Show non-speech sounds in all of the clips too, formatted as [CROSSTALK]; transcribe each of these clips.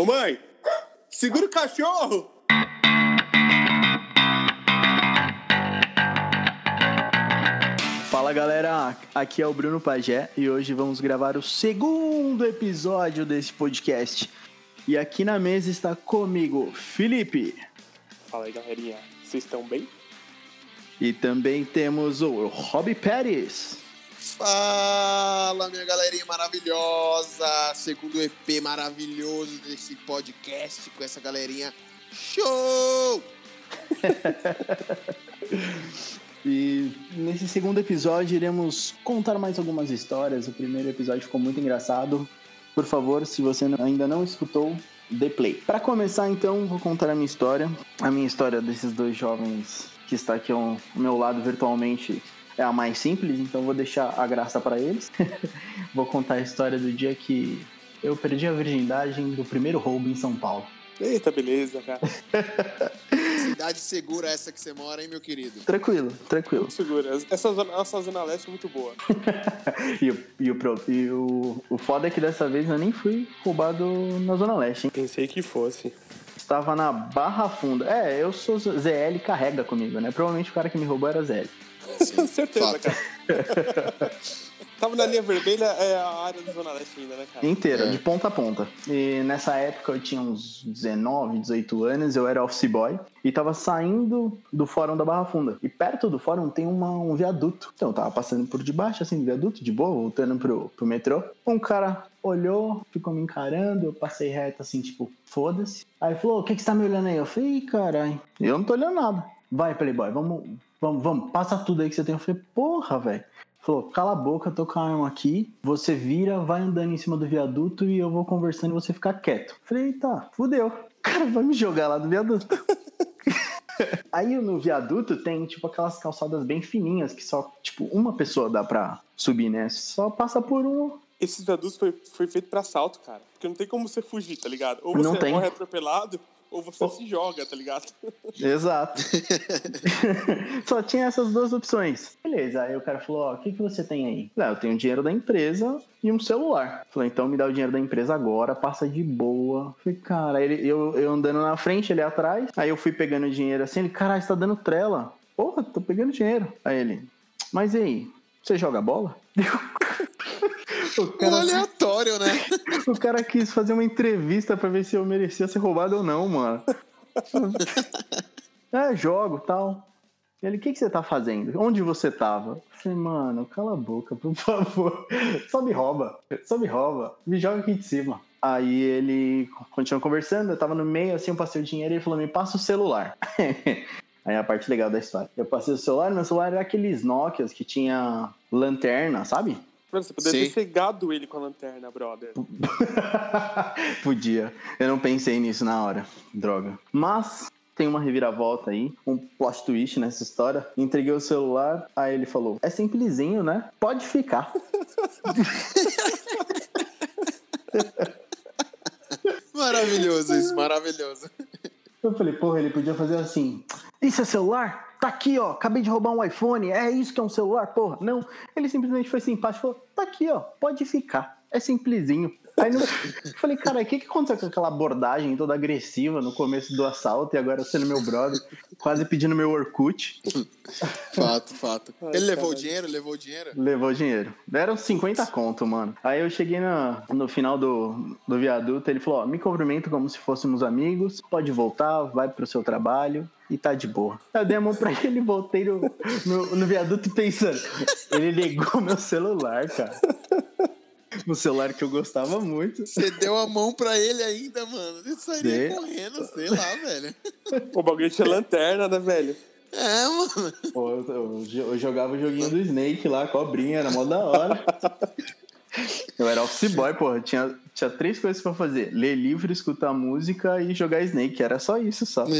Ô mãe, segura o cachorro! Fala galera, aqui é o Bruno Pagé e hoje vamos gravar o segundo episódio desse podcast. E aqui na mesa está comigo Felipe. Fala aí galerinha, vocês estão bem? E também temos o Rob Pérez. Fala, minha galerinha maravilhosa! Segundo EP maravilhoso desse podcast com essa galerinha show! [LAUGHS] e nesse segundo episódio iremos contar mais algumas histórias. O primeiro episódio ficou muito engraçado. Por favor, se você ainda não escutou, dê play. Para começar, então, vou contar a minha história. A minha história desses dois jovens que está aqui ao meu lado virtualmente é a mais simples, então vou deixar a graça para eles. [LAUGHS] vou contar a história do dia que eu perdi a virgindade do primeiro roubo em São Paulo. Eita, beleza, cara. [LAUGHS] Cidade segura essa que você mora, hein, meu querido? Tranquilo, tranquilo. Muito segura. Essa zona, essa zona leste é muito boa. [LAUGHS] e, o, e, o, e o, o foda é que dessa vez eu nem fui roubado na zona leste, hein? Pensei que fosse. Estava na Barra Funda. É, eu sou ZL carrega comigo, né? Provavelmente o cara que me roubou era ZL. [LAUGHS] Sim, Certeza, Fato. cara. [LAUGHS] Tava na linha vermelha, é a área da Zona Leste ainda, né, cara? Inteira, É. de ponta a ponta. E nessa época eu tinha uns 19, 18 anos, eu era office boy e tava saindo do fórum da Barra Funda. E perto do fórum tem uma, um viaduto. Então eu tava passando por debaixo, assim, do viaduto, de boa, voltando pro, pro metrô. Um cara olhou, ficou me encarando, eu passei reto, assim, tipo, foda-se. Aí falou, o que que você tá me olhando aí? Eu falei, "Ih, caralho, eu não tô olhando nada. Vai, Playboy, vamos, vamos, vamos, passa tudo aí que você tem. Eu falei, porra, velho. Falou, cala a boca, tô com a arma aqui. Você vira, vai andando em cima do viaduto e eu vou conversando e você ficar quieto. Falei, tá, fudeu. Cara vai me jogar lá do viaduto. [LAUGHS] Aí no viaduto tem, tipo, aquelas calçadas bem fininhas que só, tipo, uma pessoa dá pra subir, né? Só passa por um. Esse viaduto foi, foi feito pra assalto, cara. Porque não tem como você fugir, tá ligado? Ou você Não tem. morre atropelado, ou você se joga, tá ligado? Exato. [LAUGHS] Só tinha essas duas opções. Beleza, aí o cara falou: Ó, o que, que você tem aí? Ah, eu tenho dinheiro da empresa e um celular. Falei, então me dá o dinheiro da empresa agora, passa de boa. Falei, cara, ele, eu, eu andando na frente, ele atrás. Aí eu fui pegando o dinheiro assim, ele, caralho, você tá dando trela. Porra, tô pegando dinheiro. Aí ele, mas e aí? Você joga bola? [LAUGHS] o, Um cara, aleatório, né? [LAUGHS] o cara quis fazer uma entrevista pra ver se eu merecia ser roubado ou não, mano. [LAUGHS] É, jogo tal. Ele, o que, que você tá fazendo? Onde você tava? Eu falei, mano, cala a boca, por [LAUGHS] favor. Só me rouba. Só me rouba. Me joga aqui de cima. Aí ele continuou conversando, eu tava no meio, assim, eu passei o dinheiro e ele falou, me passa o celular. Aí é a parte legal da história. Eu passei o celular, meu celular era aqueles Nokias que tinha lanterna, sabe? Mano, você poderia Sim. ter cegado ele com a lanterna, brother. [LAUGHS] Podia. Eu não pensei nisso na hora. Droga. Mas tem uma reviravolta aí, um plot twist nessa história. Entreguei o celular, aí ele falou: É simplesinho, né? Pode ficar. [LAUGHS] Maravilhoso isso, maravilhoso. Eu falei, porra, ele podia fazer assim. Isso é celular? Tá aqui, ó. Acabei de roubar um iPhone. É isso que é um celular, porra. Não. Ele simplesmente foi simpático e falou: tá aqui, ó. Pode ficar. É simplesinho. Aí eu [LAUGHS] falei, cara, o que, que aconteceu com aquela abordagem toda agressiva no começo do assalto e agora sendo meu brother, quase pedindo meu Orkut? Fato, fato. Ai, Ele levou o dinheiro? Levou o dinheiro? Levou dinheiro. Deram 50 conto, mano. Aí eu cheguei no, no final do, do viaduto, ele falou, ó, me cumprimento como se fôssemos amigos, pode voltar, vai pro seu trabalho e tá de boa. Eu dei a mão pra ele e voltei no, no, no viaduto pensando, ele ligou meu celular, cara. Um celular que eu gostava muito. Você deu a mão pra ele ainda, mano. Ele sairia Dei. correndo, sei lá, velho. O bagulho tinha lanterna, né, velho? É, mano. Pô, eu, eu- eu jogava o joguinho do Snake lá, cobrinha, era mó da hora. Eu era office boy, porra. Tinha, tinha três coisas pra fazer: ler livro, escutar música e jogar Snake. Era só isso, só. [LAUGHS]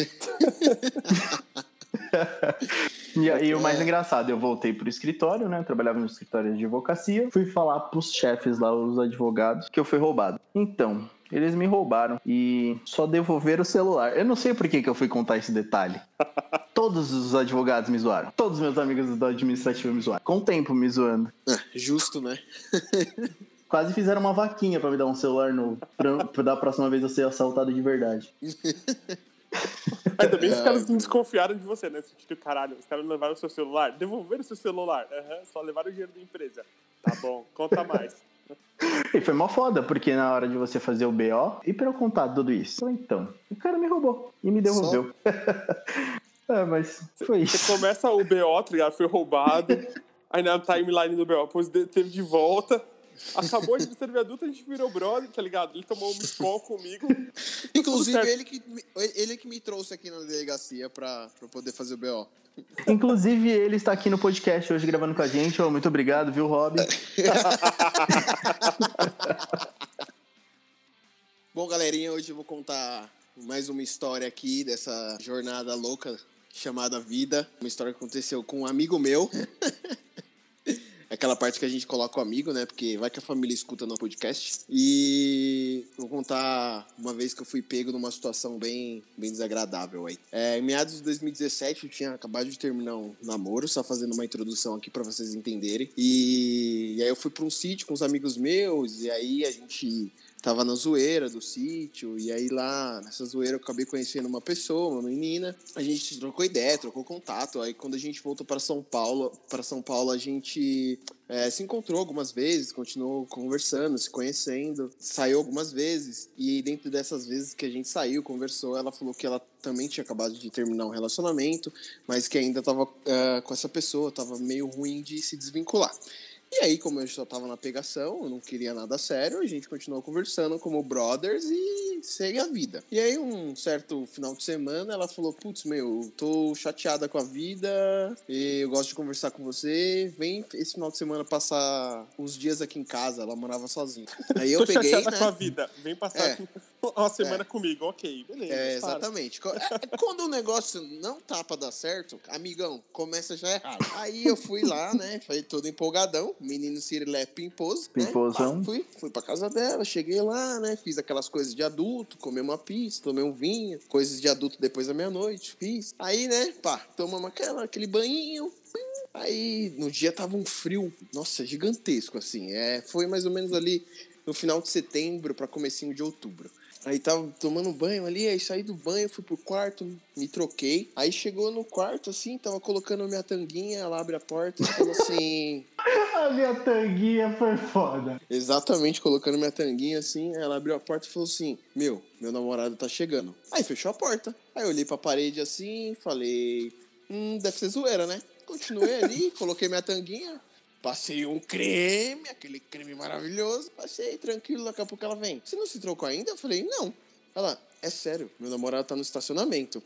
E aí o mais engraçado, eu voltei pro escritório, né? Eu trabalhava no escritório de advocacia. Fui falar pros chefes lá, os advogados, que eu fui roubado. Então, eles me roubaram e só devolveram o celular. Eu não sei por que, que eu fui contar esse detalhe. [LAUGHS] Todos os advogados me zoaram. Todos os meus amigos do administrativo me zoaram. Com o tempo me zoando. É, justo, né? [LAUGHS] quase fizeram uma vaquinha pra me dar um celular novo. Pra, pra da próxima vez eu ser assaltado de verdade. [LAUGHS] Ainda bem que os caras não desconfiaram de você, né? Tipo, caralho, os caras levaram o seu celular, devolveram o seu celular. Aham, só levaram o dinheiro da empresa. Tá bom, conta mais. [LAUGHS] E foi mó foda, porque na hora de você fazer o BO, e pra eu contar tudo isso? Então, o cara me roubou e me devolveu. é, [LAUGHS] mas foi Você isso. começa o BO, tá ligado? Foi roubado. [LAUGHS] Aí na timeline do BO, depois de- teve de volta. Acabou de ser adulto, a gente virou brother, tá ligado? Ele tomou um call comigo. [LAUGHS] Inclusive, ele que, ele que me trouxe aqui na delegacia pra, pra poder fazer o BO. [LAUGHS] Inclusive, ele está aqui no podcast hoje gravando com a gente. Ô, muito obrigado, viu, Rob? [LAUGHS] Bom, galerinha, hoje eu vou contar mais uma história aqui dessa jornada louca chamada vida. Uma história que aconteceu com um amigo meu. Aquela parte que a gente coloca o amigo, né? Porque vai que a família escuta no podcast. E vou contar uma vez que eu fui pego numa situação bem, bem desagradável aí. É, em meados de 2017, eu tinha acabado de terminar um namoro, só fazendo uma introdução aqui pra vocês entenderem. E, e aí eu fui pra um sítio com os amigos meus, e aí a gente tava na zoeira do sítio, e aí lá nessa zoeira eu acabei conhecendo uma pessoa, uma menina. A gente trocou ideia, trocou contato. Aí quando a gente voltou para São Paulo, para São Paulo a gente é, se encontrou algumas vezes, continuou conversando, se conhecendo, saiu algumas vezes. E dentro dessas vezes que a gente saiu, conversou, ela falou que ela também tinha acabado de terminar um relacionamento, mas que ainda tava é, com essa pessoa, tava meio ruim de se desvincular. E aí, como eu já tava na pegação, eu não queria nada sério, a gente continuou conversando como brothers e segue a vida. E aí, um certo final de semana, ela falou: Putz, meu, eu tô chateada com a vida, eu gosto de conversar com você. Vem esse final de semana passar uns dias aqui em casa. Ela morava sozinha. [LAUGHS] Aí eu Tô peguei. né? com a vida. Vem passar É. uma semana comigo. Ok, beleza. É, exatamente. Co- é, Quando o negócio não tá pra dar certo, amigão, começa já errado. Aí eu fui lá, né? Falei todo empolgadão. Menino Cirilé pimposo. né? Pimposão. Pá, Fui, fui pra casa dela, cheguei lá, né? Fiz aquelas coisas de adulto, comi uma pizza, tomei um vinho, coisas de adulto depois da meia-noite, fiz. Aí, né, pá, tomamos aquela, aquele banhinho. pim. Aí no dia tava um frio, nossa, gigantesco, assim. É, foi mais ou menos ali no final de setembro pra comecinho de outubro. Aí tava tomando banho ali, aí saí do banho, fui pro quarto, me troquei. Aí chegou no quarto, assim, tava colocando minha tanguinha, ela abre a porta e falou assim. [LAUGHS] A minha tanguinha foi foda. Exatamente, colocando minha tanguinha assim, ela abriu a porta e falou assim: Meu, meu namorado tá chegando. Aí fechou a porta. Aí eu olhei pra parede assim, falei: Hum, deve ser zoeira, né? Continuei ali, coloquei minha tanguinha, passei um creme, aquele creme maravilhoso, passei tranquilo, daqui a pouco ela vem. Você não se trocou ainda? Eu falei: Não. Ela, é sério, meu namorado tá no estacionamento.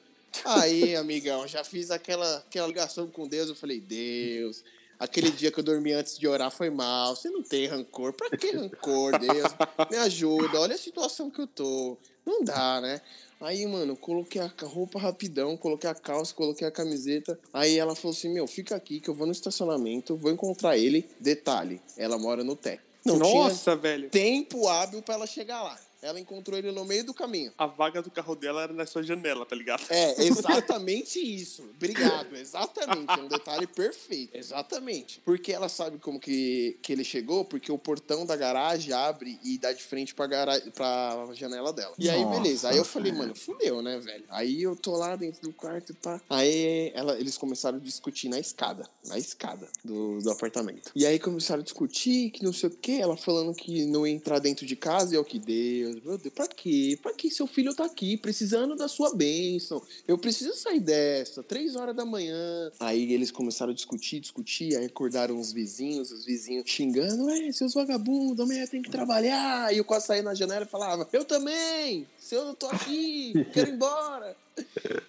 Aí, [LAUGHS] amigão, já fiz aquela, aquela ligação com Deus. Eu falei, Deus, aquele dia que eu dormi antes de orar foi mal. Você não tem rancor. Pra que rancor, Deus? Me ajuda. Olha a situação que eu tô. Não dá, né? Aí, mano, coloquei a roupa rapidão, coloquei a calça, coloquei a camiseta. Aí ela falou assim: Meu, fica aqui que eu vou no estacionamento, vou encontrar ele. Detalhe, ela mora no Té. Não Nossa, velho. tempo hábil pra ela chegar lá. Ela encontrou ele no meio do caminho. A vaga do carro dela era na sua janela, tá ligado? É, [LAUGHS] exatamente isso. Obrigado, exatamente. É um detalhe perfeito. Exatamente. Porque ela sabe como que, que ele chegou, porque o portão da garagem abre e dá de frente pra, gara... pra janela dela. E aí, Nossa, beleza. Aí eu falei, mano, fudeu, né, velho? Aí eu tô lá dentro do quarto e pá. Aí ela, eles começaram a discutir na escada. Na escada do, do apartamento. E aí começaram a discutir que não sei o que. Ela falando que não ia entrar dentro de casa. E eu que Deus, meu Deus, pra quê? Pra que seu filho tá aqui, precisando da sua bênção? Eu preciso sair dessa, três horas da manhã. Aí eles começaram a discutir, discutir. Aí acordaram os vizinhos, os vizinhos xingando: Ué, seus vagabundos, amanhã tem que trabalhar. E eu quase saía na janela e falava: Eu também, se eu tô aqui, quero ir embora.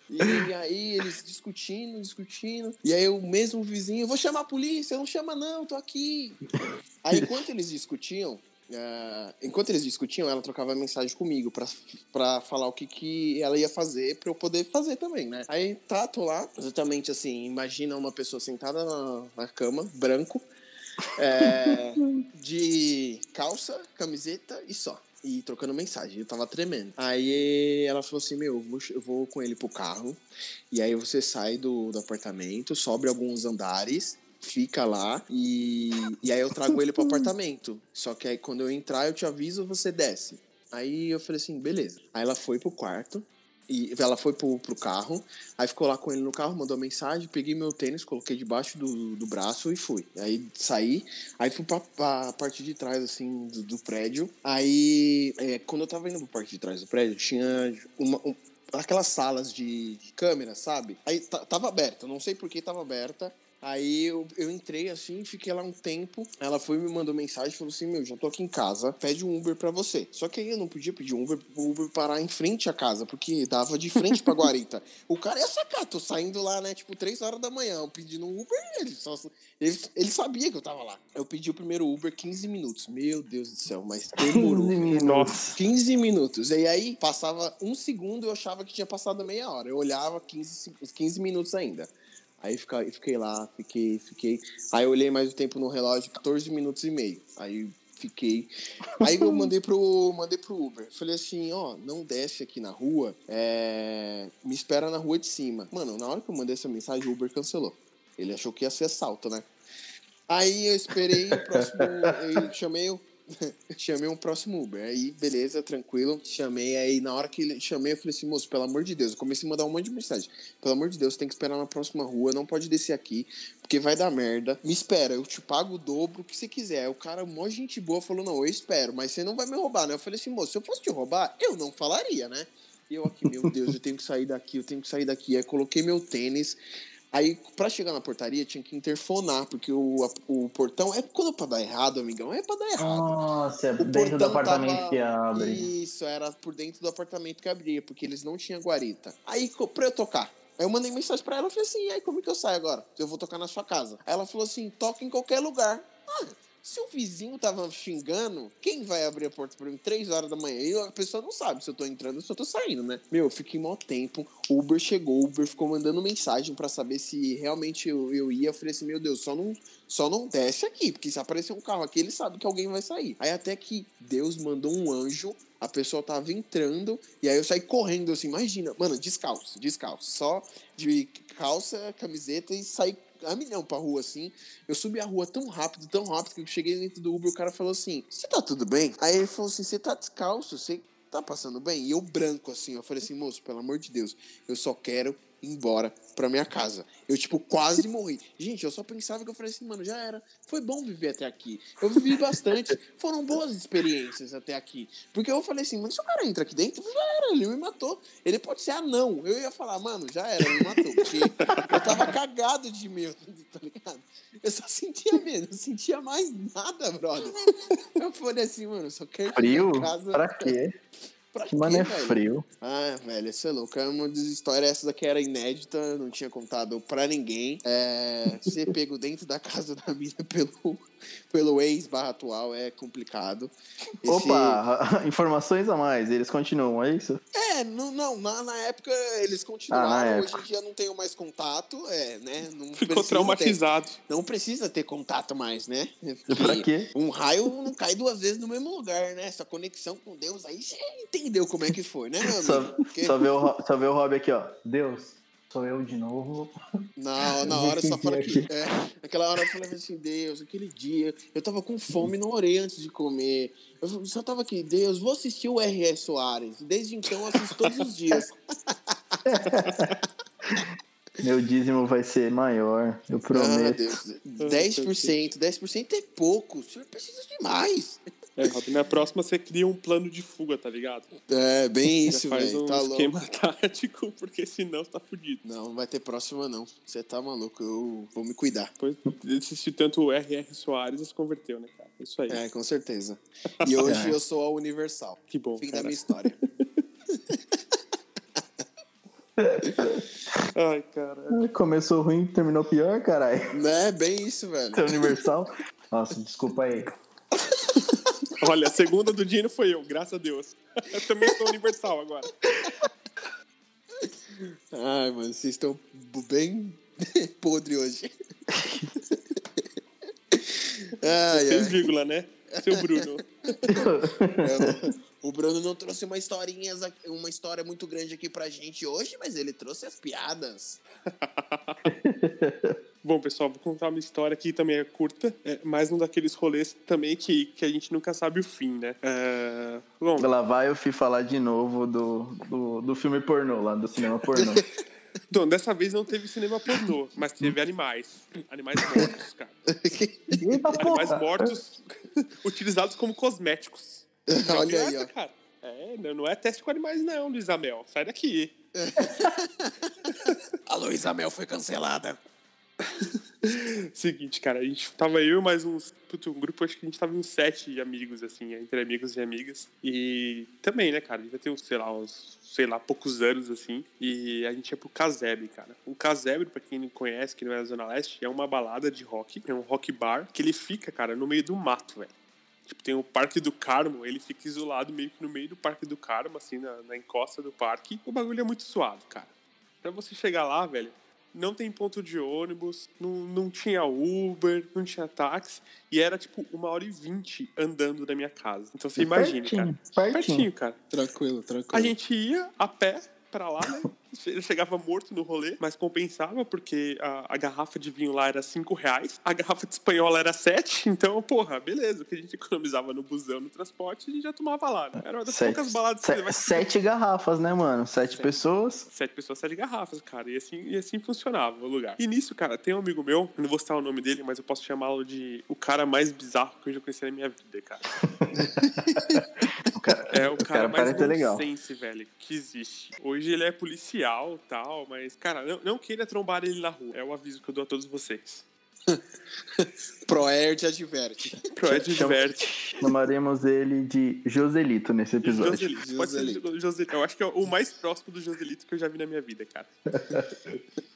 E aí eles discutindo, discutindo. E aí o mesmo vizinho, eu vou chamar a polícia, não chama não, tô aqui. Aí enquanto eles discutiam, ah, enquanto eles discutiam, ela trocava mensagem comigo pra, pra falar o que, que ela ia fazer pra eu poder fazer também, né? Aí tá, tô lá, exatamente assim, imagina uma pessoa sentada na, na cama, branco, é, [LAUGHS] de calça, camiseta e só. E trocando mensagem, eu tava tremendo. Aí ela falou assim: Meu, eu vou, eu vou com ele pro carro. E aí você sai do, do apartamento, sobe alguns andares, fica lá e, e aí eu trago ele pro apartamento. Só que aí quando eu entrar, eu te aviso, você desce. Aí eu falei assim, beleza. Aí ela foi pro quarto, e ela foi pro, pro carro, aí ficou lá com ele no carro, mandou mensagem, peguei meu tênis, coloquei debaixo do, do braço e fui. Aí saí, aí fui pra, pra parte de trás, assim, do, do prédio. Aí, é, quando eu tava indo pra parte de trás do prédio, tinha uma, um, aquelas salas de, de câmera, sabe? Aí tava aberta, não sei por que tava aberta. Aí eu, eu entrei assim, fiquei lá um tempo. Ela foi me mandou mensagem falou assim: Meu, já tô aqui em casa, pede um Uber pra você. Só que aí eu não podia pedir um Uber pro Uber parar em frente à casa, porque dava de frente pra Guarita. [LAUGHS] o cara ia sacar, tô saindo lá, né, tipo, 3 horas da manhã, eu pedindo um Uber, ele, só, ele, ele sabia que eu tava lá. Eu pedi o primeiro Uber 15 minutos. Meu Deus do céu, mas demorou. 15 minutos. 15 minutos. E aí passava um segundo eu achava que tinha passado meia hora. Eu olhava 15, 15 minutos ainda. Aí fiquei, fiquei lá, fiquei, fiquei. Aí eu olhei mais o tempo no relógio, 14 minutos e meio. Aí fiquei. Aí eu mandei pro, mandei pro Uber. Falei assim, ó, não desce aqui na rua, é... me espera na rua de cima. Mano, na hora que eu mandei essa mensagem, o Uber cancelou. Ele achou que ia ser assalto, né? Aí eu esperei o próximo. chamei o [LAUGHS] chamei um próximo Uber. Aí, beleza, tranquilo. Chamei, aí na hora que chamei, eu falei assim, moço, pelo amor de Deus, eu comecei a mandar um monte de mensagem. Pelo amor de Deus, tem que esperar na próxima rua, não pode descer aqui, porque vai dar merda. Me espera, eu te pago o dobro que você quiser. O cara, de gente boa, falou, não, eu espero, mas você não vai me roubar, né? Eu falei assim, moço, se eu fosse te roubar, eu não falaria, né? E eu aqui, meu Deus, eu tenho que sair daqui, eu tenho que sair daqui. Aí coloquei meu tênis, Aí, pra chegar na portaria, tinha que interfonar, porque o, a, o portão é quando é pra dar errado, amigão, é pra dar errado. Nossa, é o dentro do apartamento tava... que abre. Isso, era por dentro do apartamento que abria, porque eles não tinham guarita. Aí, pra eu tocar, Aí eu mandei mensagem pra ela, e falei assim, aí como que eu saio agora? Eu vou tocar na sua casa. Aí ela falou assim, toca em qualquer lugar. Ah, se o vizinho tava xingando, quem vai abrir a porta pra mim três horas da manhã? E a pessoa não sabe se eu tô entrando ou se eu tô saindo, né? Meu, eu fiquei mal tempo. O Uber chegou, o Uber ficou mandando mensagem para saber se realmente eu, eu ia. Eu falei assim, meu Deus, só não, só não desce aqui, porque se aparecer um carro aqui, ele sabe que alguém vai sair. Aí até que Deus mandou um anjo a pessoa tava entrando, e aí eu saí correndo assim, imagina, mano, descalço, descalço, só de calça, camiseta e saí a milhão pra rua, assim. Eu subi a rua tão rápido, tão rápido, que eu cheguei dentro do Uber, o cara falou assim, você tá tudo bem? Aí ele falou assim, você tá descalço, você tá passando bem? E eu branco, assim, eu falei assim, moço, pelo amor de Deus, eu só quero embora pra minha casa. Eu, tipo, quase morri. Gente, eu só pensava que eu falei assim, mano, já era. Foi bom viver até aqui. Eu vivi bastante. Foram boas experiências até aqui. Porque eu falei assim, mano, se o cara entra aqui dentro, já era, ele me matou. Ele pode ser anão. Eu ia falar, mano, já era, ele me matou. Porque eu tava cagado de medo, [LAUGHS] tá ligado? Eu só sentia medo, não sentia mais nada, brother. Eu falei assim, mano, eu só quero Frio? Casa... Pra quê? Pra que mano é frio. Ah, velho, isso é louco. É uma das histórias, essa daqui era inédita, não tinha contado pra ninguém. É, ser pego dentro da casa da mina [LAUGHS] pelo, pelo ex barra atual é complicado. Esse... Opa, [LAUGHS] informações a mais, eles continuam, é isso? É, não, não na, na época eles continuaram, ah, hoje em dia não tenho mais contato, é, né? Não Ficou traumatizado. Ter, não precisa ter contato mais, né? [LAUGHS] Porque pra quê? Um raio não cai duas vezes no mesmo lugar, né? Essa conexão com Deus aí você entendeu como é que foi, né, meu [LAUGHS] amigo? Só, Porque... só, vê, o, só vê o Rob aqui, ó. Deus, sou eu de novo. Não, na hora só fala que. É, naquela hora eu falei assim, Deus, aquele dia, eu tava com fome, não orei antes de comer. Eu só tava aqui, Deus, vou assistir o R.S. Soares. Desde então eu assisto todos os dias. [LAUGHS] Meu dízimo vai ser maior, eu prometo. Ah, Deus. 10%, 10% é pouco, o senhor precisa de mais. É, Rob, na próxima você cria um plano de fuga, tá ligado? É, bem isso, velho. Faz um tá esquema louco. [LAUGHS] tático, porque senão você tá fudido. Não, não vai ter próxima, não. Você tá maluco, eu vou me cuidar. Depois de assistir tanto o R.R. Soares, se converteu, né, cara? Isso aí. É, com certeza. E [LAUGHS] hoje eu sou a Universal. Que bom. Fim cara. da minha história. [LAUGHS] Ai, cara. Começou ruim, terminou pior, caralho. Né, bem isso, velho. Universal? Nossa, desculpa aí. Olha, a segunda do Dino foi eu, graças a Deus. Eu também sou universal agora. Ai, mano, vocês estão bem [LAUGHS] podre hoje. Ai, Seis ai. vírgula, né? Seu Bruno. [LAUGHS] É, O Bruno não trouxe uma historinha, uma história muito grande aqui pra gente hoje, mas ele trouxe as piadas. [LAUGHS] Bom, pessoal, vou contar uma história que também é curta, é mais um daqueles rolês também que, que a gente nunca sabe o fim, né? É... Bom, lá vai eu fui falar de novo do, do, do filme pornô, lá do cinema pornô. [LAUGHS] Então, dessa vez não teve cinema pornô, mas teve animais. Animais mortos, cara. [LAUGHS] Eita, animais mortos utilizados como cosméticos. [LAUGHS] Olha aí, ó. Cara. É, não é teste com animais, não, Luiz Amel. Sai daqui. [LAUGHS] a Luiz Amel foi cancelada. [LAUGHS] Seguinte, cara, a gente tava eu e mais uns. Putz, um grupo, acho que a gente tava uns sete amigos, assim, entre amigos e amigas. E também, né, cara, devia ter uns, sei lá, uns, sei lá, poucos anos, assim. E a gente ia pro Casebre, cara. O Casebre, pra quem não conhece, que não é na Zona Leste, é uma balada de rock, é um rock bar, que ele fica, cara, no meio do mato, velho. Tipo, tem o Parque do Carmo, ele fica isolado meio que no meio do Parque do Carmo, assim, na, na encosta do parque. O bagulho é muito suave, cara. Pra você chegar lá, velho, não tem ponto de ônibus, não, não tinha Uber, não tinha táxi, e era tipo uma hora e vinte andando da minha casa. Então você imagina, cara. Pertinho. Pertinho, cara. Tranquilo, tranquilo. A gente ia a pé pra lá, né? [LAUGHS] Ele chegava morto no rolê, mas compensava porque a, a, garrafa de vinho lá era 5 reais, a garrafa de espanhola era 7, então, porra, beleza. O que a gente economizava no busão, no transporte, a gente já tomava lá, né? Era uma das sete, poucas baladas que você Sete garrafas, né, mano? Sete, sete, pessoas. Sete pessoas, sete garrafas, cara. E assim, e assim funcionava o lugar. E nisso, cara, tem um amigo meu, não vou citar o nome dele, mas eu posso chamá-lo de o cara mais bizarro que eu já conheci na minha vida, cara. [LAUGHS] é o cara, [LAUGHS] o cara mais nonsense, velho, que existe. Hoje ele é policial tal, mas, cara, não, não queira trombar ele na rua. É o aviso que eu dou a todos vocês. [LAUGHS] Proerd adverte. [LAUGHS] Proerd adverte. Chamaremos ele de Joselito nesse episódio. Joselito. Pode Joselito. ser Joselito. Eu acho que é o mais próximo do Joselito que eu já vi na minha vida, cara.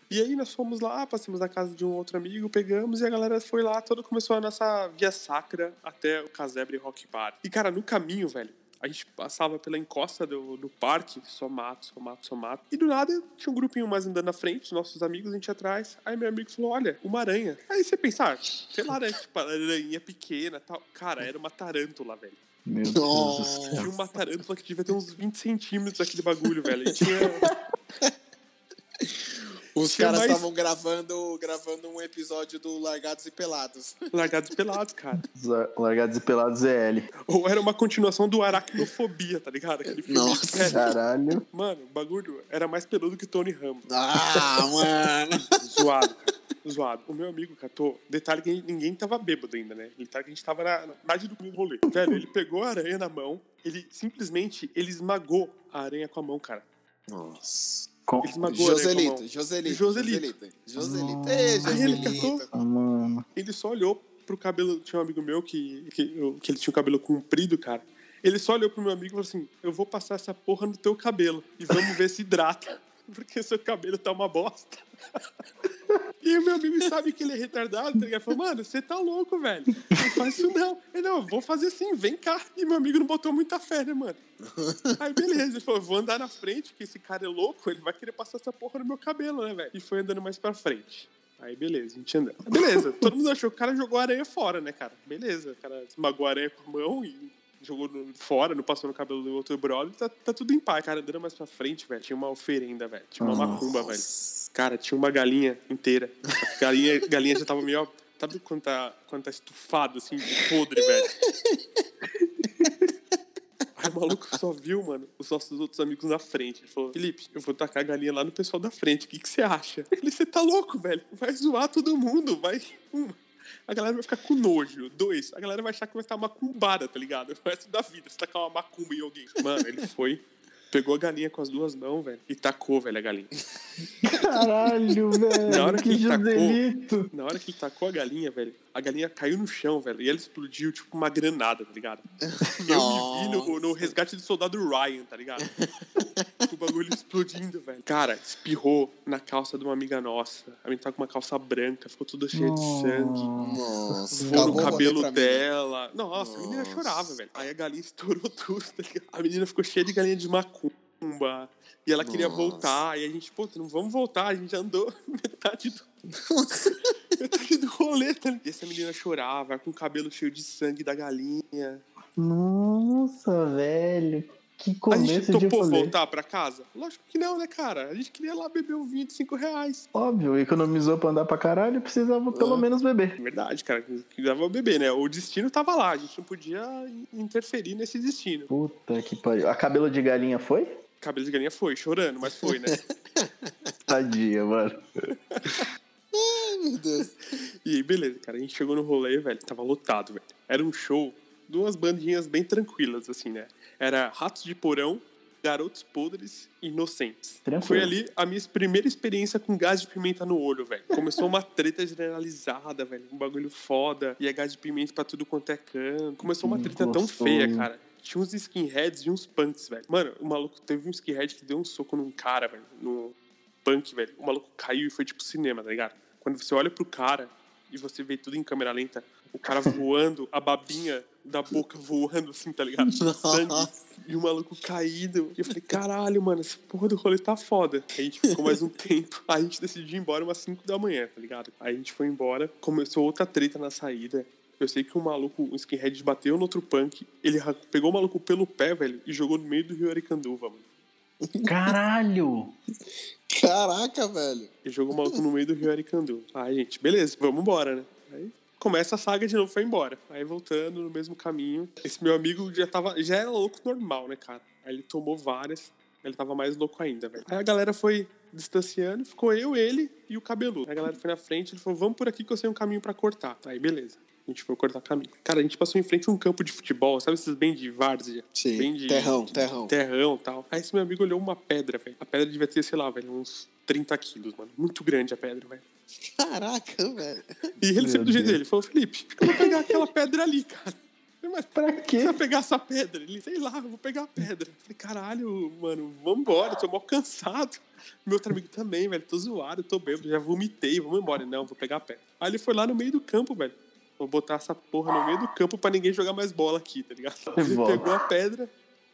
e aí nós fomos lá, passamos na casa de um outro amigo, pegamos e a galera foi lá, todo começou a nossa via sacra até o Casebre Rock Bar. E, cara, no caminho, velho, a gente passava pela encosta do, do parque, só mato, só mato, só mato. E do nada tinha um grupinho mais andando na frente, nossos amigos, a gente atrás. Aí meu amigo falou: Olha, uma aranha. Aí você pensar, ah, sei lá, né? [LAUGHS] Tipo, aranha pequena tal. Cara, era uma tarântula, velho. Meu Deus. Tinha uma tarântula que devia ter uns 20 centímetros aquele bagulho, velho. E tinha. [LAUGHS] Os caras estavam mais... gravando, gravando um episódio do Largados e Pelados. [LAUGHS] Largados e Pelados, cara. Largados e Pelados é L. Ou era uma continuação do Aracnofobia, tá ligado? Aquele filme. Nossa, caralho. Mano, o bagulho era mais peludo que Tony Ramos. Ah, mano. Zoado, cara. Zoado. O meu amigo catou. Detalhe que ninguém tava bêbado ainda, né? Detalhe que a gente tava na idade do rolê. Velho, ele pegou a aranha na mão, ele simplesmente ele esmagou a aranha com a mão, cara. Nossa. Com... Joselito, Joselito, Joselito. Joselito. Aí ele catou. Mano. Ele só olhou pro cabelo. Tinha um amigo meu que, que, que ele tinha o cabelo comprido, cara. Ele só olhou pro meu amigo e falou assim: Eu vou passar essa porra no teu cabelo e vamos ver se hidrata. Porque seu cabelo tá uma bosta. [LAUGHS] E o meu amigo sabe que ele é retardado, tá ligado? Falou, mano, você tá louco, velho. Não faz isso não. Ele, não, vou fazer assim, vem cá. E meu amigo não botou muita fé, né, mano? Aí beleza, ele falou, vou andar na frente, porque esse cara é louco, ele vai querer passar essa porra no meu cabelo, né, velho? E foi andando mais pra frente. Aí beleza, a gente andando. Beleza, todo mundo achou que o cara jogou a aranha fora, né, cara? Beleza, o cara esmagou a aranha com a mão e jogou fora, não passou no cabelo do outro brother, tá, tá tudo em paz. Cara, andando mais pra frente, velho, tinha uma oferenda, velho. Tinha uma Nossa. macumba, velho. Cara, tinha uma galinha inteira. A galinha, galinha já tava meio. Sabe quando tá, quando tá estufado, assim, de podre, velho? Aí o maluco só viu, mano, os nossos outros amigos na frente. Ele falou: Felipe, eu vou tacar a galinha lá no pessoal da frente. O que, que você acha? Eu falei: Você tá louco, velho? Vai zoar todo mundo. Vai. Uma a galera vai ficar com nojo. Dois, a galera vai achar que vai estar macumbada, tá ligado? O resto da vida, se tacar uma macumba em alguém. Mano, ele foi, pegou a galinha com as duas mãos, velho, e tacou, velho, a galinha. Caralho, [LAUGHS] velho. Na hora que, que ele tacou, na hora que ele tacou a galinha, velho, a galinha caiu no chão, velho, e ela explodiu tipo uma granada, tá ligado? eu me vi no, no resgate do soldado Ryan, tá ligado? [LAUGHS] o bagulho explodindo, velho. Cara, espirrou na calça de uma amiga nossa. A menina tá com uma calça branca, ficou toda cheia de sangue. Nossa. Voou no cabelo dela. Nossa, Nossa, a menina chorava, velho. Aí a galinha estourou tudo, tá ligado? A menina ficou cheia de galinha de macumba. E ela queria Nossa. voltar. E a gente, pô, não vamos voltar. A gente andou [LAUGHS] metade do. Nossa. [LAUGHS] metade do rolê, tá ligado? E essa menina chorava, com o cabelo cheio de sangue da galinha. Nossa, velho. Que A começo gente de topou rolê. voltar pra casa? Lógico que não, né, cara? A gente queria lá beber um vinho de 5 reais. Óbvio, economizou pra andar pra caralho, precisava pelo Ah. menos beber. Verdade, cara. Dava beber, né? O destino tava lá. A gente não podia interferir nesse destino. Puta que pariu. A cabelo de galinha foi? Cabelo de galinha foi, chorando, mas foi, né? [LAUGHS] Tadinha, mano. [LAUGHS] Ai, meu Deus. E aí, beleza, cara. A gente chegou no rolê, velho. Tava lotado, velho. Era um show, duas bandinhas bem tranquilas, assim, né? Era Ratos de Porão, Garotos Podres e Inocentes. Tranquilo. Foi ali a minha primeira experiência com gás de pimenta no olho, velho. Começou uma treta generalizada, velho. Um bagulho foda. E é gás de pimenta pra tudo quanto é canto. Começou uma Que treta tão feia, cara. Tinha uns skinheads e uns punks, velho. Mano, o maluco teve um skinhead que deu um soco num cara, velho. No punk, velho. O maluco caiu e foi tipo cinema, tá ligado? Quando você olha pro cara e você vê tudo em câmera lenta, o cara [LAUGHS] voando, a babinha da boca voando, assim, tá ligado? [LAUGHS] Sangue e o maluco caído. E eu falei, caralho, mano, essa porra do rolê tá foda. Aí a gente ficou mais um [LAUGHS] tempo. Aí a gente decidiu ir embora umas 5 da manhã, tá ligado? Aí a gente foi embora, começou outra treta na saída. Eu sei que um maluco, um skinhead, bateu no outro punk. Ele pegou o maluco pelo pé, velho, e jogou no meio do rio Aricanduva, mano. Caralho! Caraca, velho. Ele jogou o maluco no meio do rio Aricanduva. Aí, gente, beleza, vamos embora, né? Aí começa a saga de novo, foi embora. Aí voltando no mesmo caminho. Esse meu amigo já tava, já era louco normal, né, cara? Aí ele tomou várias, ele tava mais louco ainda, velho. Aí a galera foi distanciando, ficou eu, ele e o cabeludo. Aí a galera foi na frente, ele falou: vamos por aqui que eu sei um caminho pra cortar. Aí, beleza. A gente foi cortar caminho. Cara, a gente passou em frente a um campo de futebol, sabe esses bem de várzea? Sim. Bem de, Terrão, de- terrão. Terrão e tal. Aí esse meu amigo olhou uma pedra, velho. A pedra devia ter, sei lá, velho, uns 30 quilos, mano. Muito grande a pedra, velho. Caraca, velho. E ele Meu sempre do jeito dele. Falou, Felipe, eu vou pegar aquela pedra ali, cara. Eu falei, Mas Pra você quê? vai pegar essa pedra? Ele, sei lá, eu vou pegar a pedra. Eu falei, caralho, mano, vambora, tô mal cansado. Meu outro amigo também, velho, tô zoado, tô bêbado, já vomitei, vamos embora. Não, vou pegar a pedra. Aí ele foi lá no meio do campo, velho. Vou botar essa porra no meio do campo pra ninguém jogar mais bola aqui, tá ligado? [LAUGHS] Ele pegou a pedra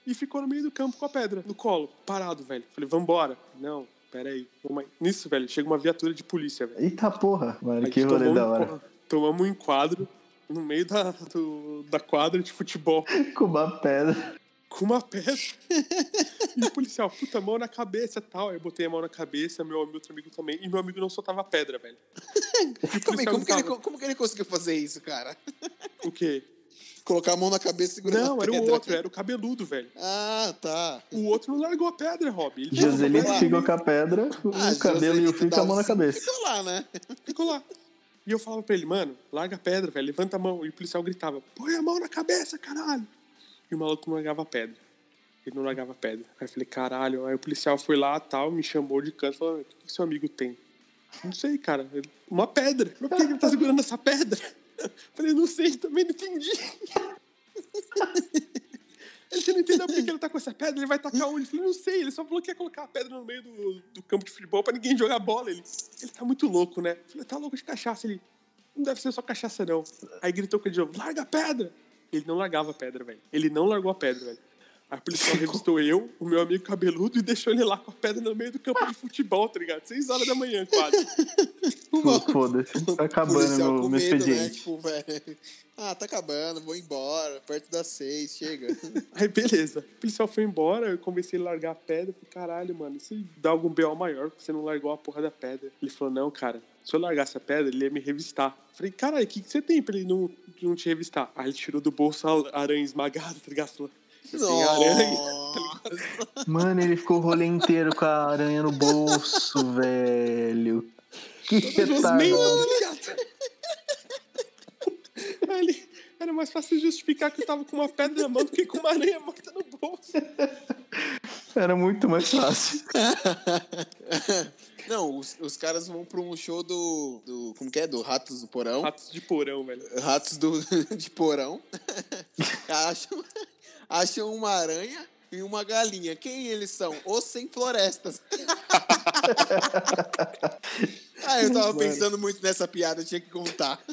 e ficou no meio do campo com a pedra, no colo, parado, velho. Falei, vambora. Não, pera aí. vamos. Nisso, velho, chega uma viatura de polícia, velho. Eita porra, mano, que rolê da hora. Tomamos um enquadro no meio da, do- da quadra de futebol [LAUGHS] Com uma pedra. Com uma pedra. e o policial, puta, mão na cabeça e tal. Eu botei a mão na cabeça, meu, meu outro amigo também. E meu amigo não soltava pedra, velho. [LAUGHS] O Como, é- como que ele, como que ele conseguiu fazer isso, cara? O quê? Colocar a mão na cabeça e segurar Não, a era o outro, era o cabeludo, velho. Ah, tá. O outro não largou a pedra, Rob. Ele Joselito ficou com a pedra, o Ah, cabelo e o fio com a mão na um- cabeça. Ficou lá, né? ficou lá. E eu falava pra ele, mano, larga a pedra, velho, levanta a mão. E o policial gritava, põe a mão na cabeça, caralho. E o maluco não largava pedra. Ele não largava pedra. Aí eu falei, caralho. Aí o policial foi lá, tal, me chamou de canto e falou, o que, que seu amigo tem? Não sei, cara. Uma pedra. Mas por que ele tá segurando essa pedra? Eu [LAUGHS] falei, não sei, também não entendi. [LAUGHS] Ele você não entendeu por que ele tá com essa pedra, ele vai tacar onde? Eu falei, não sei, ele só falou que ia colocar a pedra no meio do, do campo de futebol pra ninguém jogar bola. Ele, ele tá muito louco, né? Eu falei, tá louco de cachaça. Ele, não deve ser só cachaça, não. Aí gritou com ele de novo, larga a pedra! Ele não largava a pedra, velho. Ele não largou a pedra, velho. O policial revistou eu, o meu amigo cabeludo, e deixou ele lá com a pedra no meio do campo de futebol, tá ligado? Seis horas da manhã, quase. Foda-se, tá acabando Policial meu, com meu né? expediente. Tipo, velho. Ah, tá acabando, vou embora. Perto das seis, chega. [LAUGHS] Aí, beleza. O policial foi embora, eu comecei a largar a pedra. Falei, caralho, mano, se dá algum B.O. maior, porque você não largou a porra da pedra? Ele falou, não, cara, se eu largasse a pedra, ele ia me revistar. Falei, caralho, o que, que você tem pra ele não, não te revistar? Aí ele tirou do bolso a aranha esmagada, tá ligado? Falou, aranha. Nossa. Mano, ele ficou o rolê inteiro com a aranha no bolso, [LAUGHS] velho. Que retardado. era mais fácil justificar que eu tava com uma pedra na mão do que com uma aranha morta no bolso. Era muito mais fácil. [LAUGHS] Não, os, os caras vão pra um show do, do. Como que é? Do Ratos do Porão. Ratos de porão, velho. Ratos do, [LAUGHS] de Porão. acham, acham uma aranha e uma galinha. Quem eles são? Os sem florestas. [LAUGHS] ah, eu tava Mano. pensando muito nessa piada, eu tinha que contar.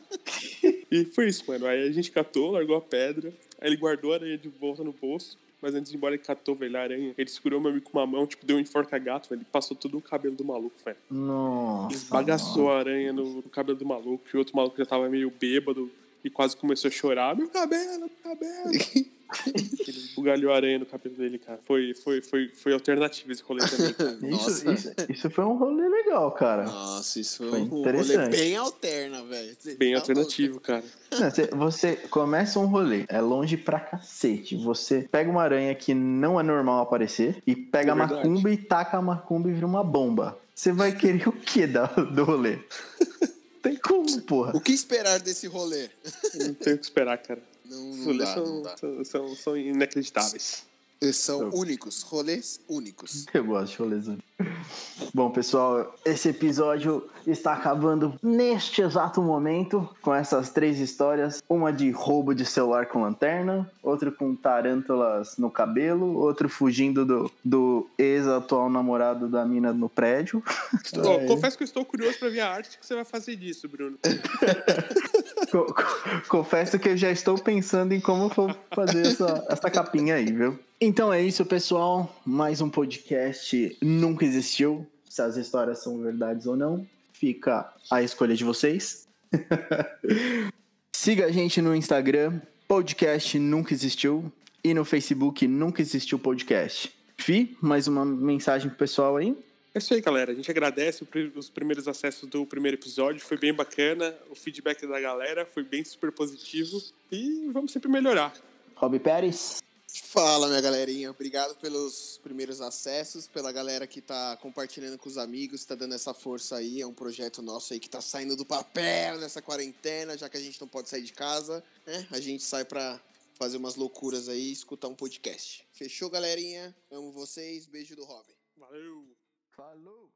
E foi isso, mano. Aí a gente catou, largou a pedra. Aí ele guardou a aranha de volta no bolso. Mas antes de ir embora, ele catou, velho, a aranha. Ele segurou meu amigo com uma mão, tipo, deu um enforca-gato, velho. Ele passou todo o cabelo do maluco, velho. Nossa. Esbagaçou a aranha no, no cabelo do maluco. E o outro maluco já tava meio bêbado. e quase começou a chorar. Meu cabelo, meu cabelo. [LAUGHS] [LAUGHS] Ele bugalhou a aranha no cabelo dele, cara. Foi, foi, foi, foi alternativo esse rolê também. [LAUGHS] Isso, isso, isso foi um rolê legal, cara. Nossa, isso foi, Foi um rolê interessante. bem alterna, velho. Bem Tá alternativo, cara. Não, você, você começa um rolê, é longe pra cacete. Você pega uma aranha que não é normal aparecer e pega É a macumba e taca a macumba e vira uma bomba. Você vai [LAUGHS] querer o que da, do rolê? Tem como, porra. O que esperar desse rolê? Não tem o que esperar, cara. Não, não dá, são, não dá. são, são, são inacreditáveis. São únicos, rolês únicos. [LAUGHS] Eu gosto de rolês. Bom, pessoal, esse episódio está acabando neste exato momento com essas três histórias: uma de roubo de celular com lanterna, outra com tarântulas no cabelo, outro fugindo do, do ex-atual namorado da mina no prédio. [LAUGHS] Ó, confesso que eu estou curioso pra ver a arte que você vai fazer disso, Bruno. [LAUGHS] Co- co- Confesso que eu já estou pensando em como vou fazer essa, essa capinha aí, viu? Então é isso, pessoal. Mais um podcast nunca existiu. Se as histórias são verdades ou não, fica a escolha de vocês. [LAUGHS] Siga a gente no Instagram, podcast nunca existiu, e no Facebook nunca existiu podcast. Fi, mais uma mensagem pro pessoal aí. É isso aí, galera. A gente agradece os primeiros acessos do primeiro episódio. Foi bem bacana. O feedback da galera foi bem super positivo. E vamos sempre melhorar. Rob Pérez. Fala, minha galerinha. Obrigado pelos primeiros acessos, pela galera que tá compartilhando com os amigos, tá dando essa força aí. É um projeto nosso aí que tá saindo do papel nessa quarentena, já que a gente não pode sair de casa, né? A gente sai pra fazer umas loucuras aí e escutar um podcast. Fechou, galerinha? Amo vocês. Beijo do Robin. Valeu! Falou!